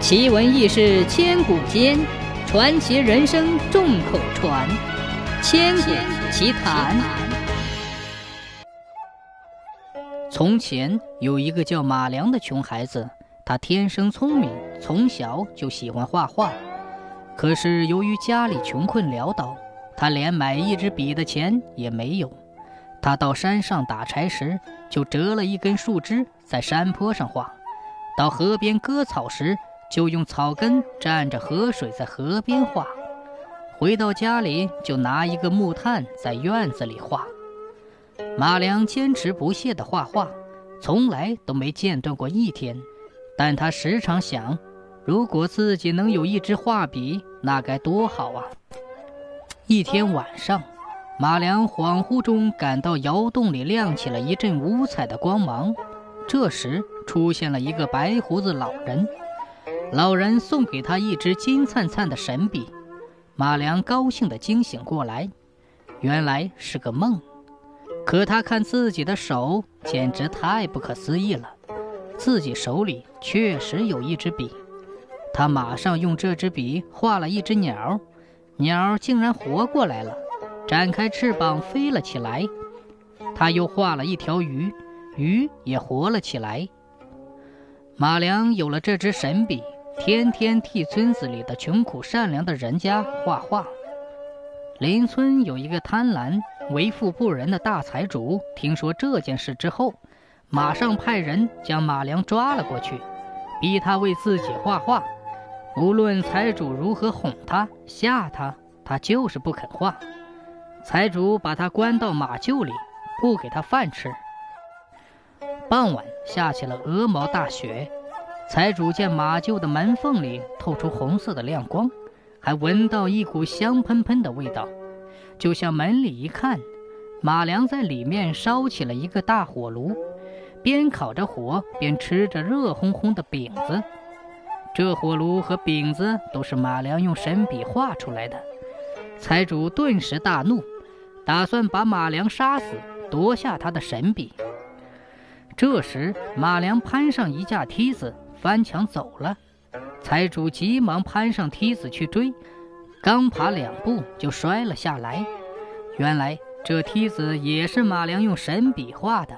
奇闻异事千古间，传奇人生众口传。千古奇谈。从前有一个叫马良的穷孩子，他天生聪明，从小就喜欢画画。可是由于家里穷困潦倒，他连买一支笔的钱也没有。他到山上打柴时，就折了一根树枝在山坡上画；到河边割草时，就用草根蘸着河水在河边画；回到家里就拿一个木炭在院子里画。马良坚持不懈地画画，从来都没间断过一天。但他时常想，如果自己能有一支画笔，那该多好啊！一天晚上。马良恍惚中感到窑洞里亮起了一阵五彩的光芒，这时出现了一个白胡子老人。老人送给他一支金灿灿的神笔，马良高兴地惊醒过来，原来是个梦。可他看自己的手，简直太不可思议了，自己手里确实有一支笔。他马上用这支笔画了一只鸟，鸟竟然活过来了。展开翅膀飞了起来，他又画了一条鱼，鱼也活了起来。马良有了这支神笔，天天替村子里的穷苦善良的人家画画。邻村有一个贪婪、为富不仁的大财主，听说这件事之后，马上派人将马良抓了过去，逼他为自己画画。无论财主如何哄他、吓他，他就是不肯画。财主把他关到马厩里，不给他饭吃。傍晚下起了鹅毛大雪，财主见马厩的门缝里透出红色的亮光，还闻到一股香喷喷的味道，就向门里一看，马良在里面烧起了一个大火炉，边烤着火边吃着热烘烘的饼子。这火炉和饼子都是马良用神笔画出来的。财主顿时大怒，打算把马良杀死，夺下他的神笔。这时，马良攀上一架梯子，翻墙走了。财主急忙攀上梯子去追，刚爬两步就摔了下来。原来这梯子也是马良用神笔画的。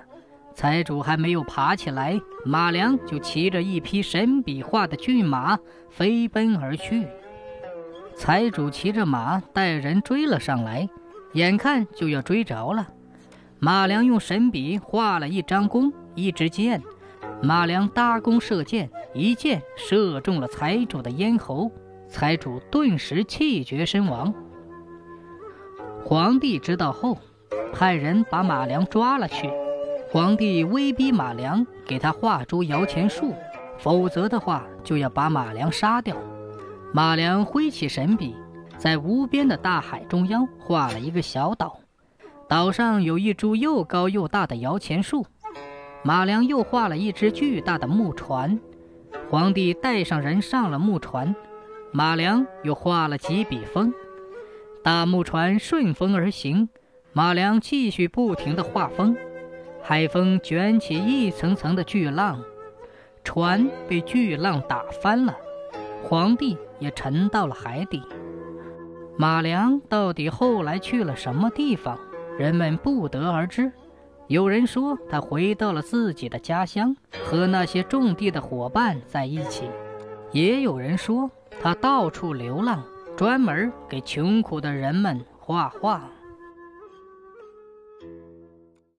财主还没有爬起来，马良就骑着一匹神笔画的骏马飞奔而去。财主骑着马带人追了上来，眼看就要追着了。马良用神笔画了一张弓，一支箭。马良搭弓射箭，一箭射中了财主的咽喉，财主顿时气绝身亡。皇帝知道后，派人把马良抓了去。皇帝威逼马良给他画出摇钱树，否则的话就要把马良杀掉。马良挥起神笔，在无边的大海中央画了一个小岛，岛上有一株又高又大的摇钱树。马良又画了一只巨大的木船，皇帝带上人上了木船。马良又画了几笔风，大木船顺风而行。马良继续不停地画风，海风卷起一层层的巨浪，船被巨浪打翻了。皇帝也沉到了海底。马良到底后来去了什么地方？人们不得而知。有人说他回到了自己的家乡，和那些种地的伙伴在一起；也有人说他到处流浪，专门给穷苦的人们画画。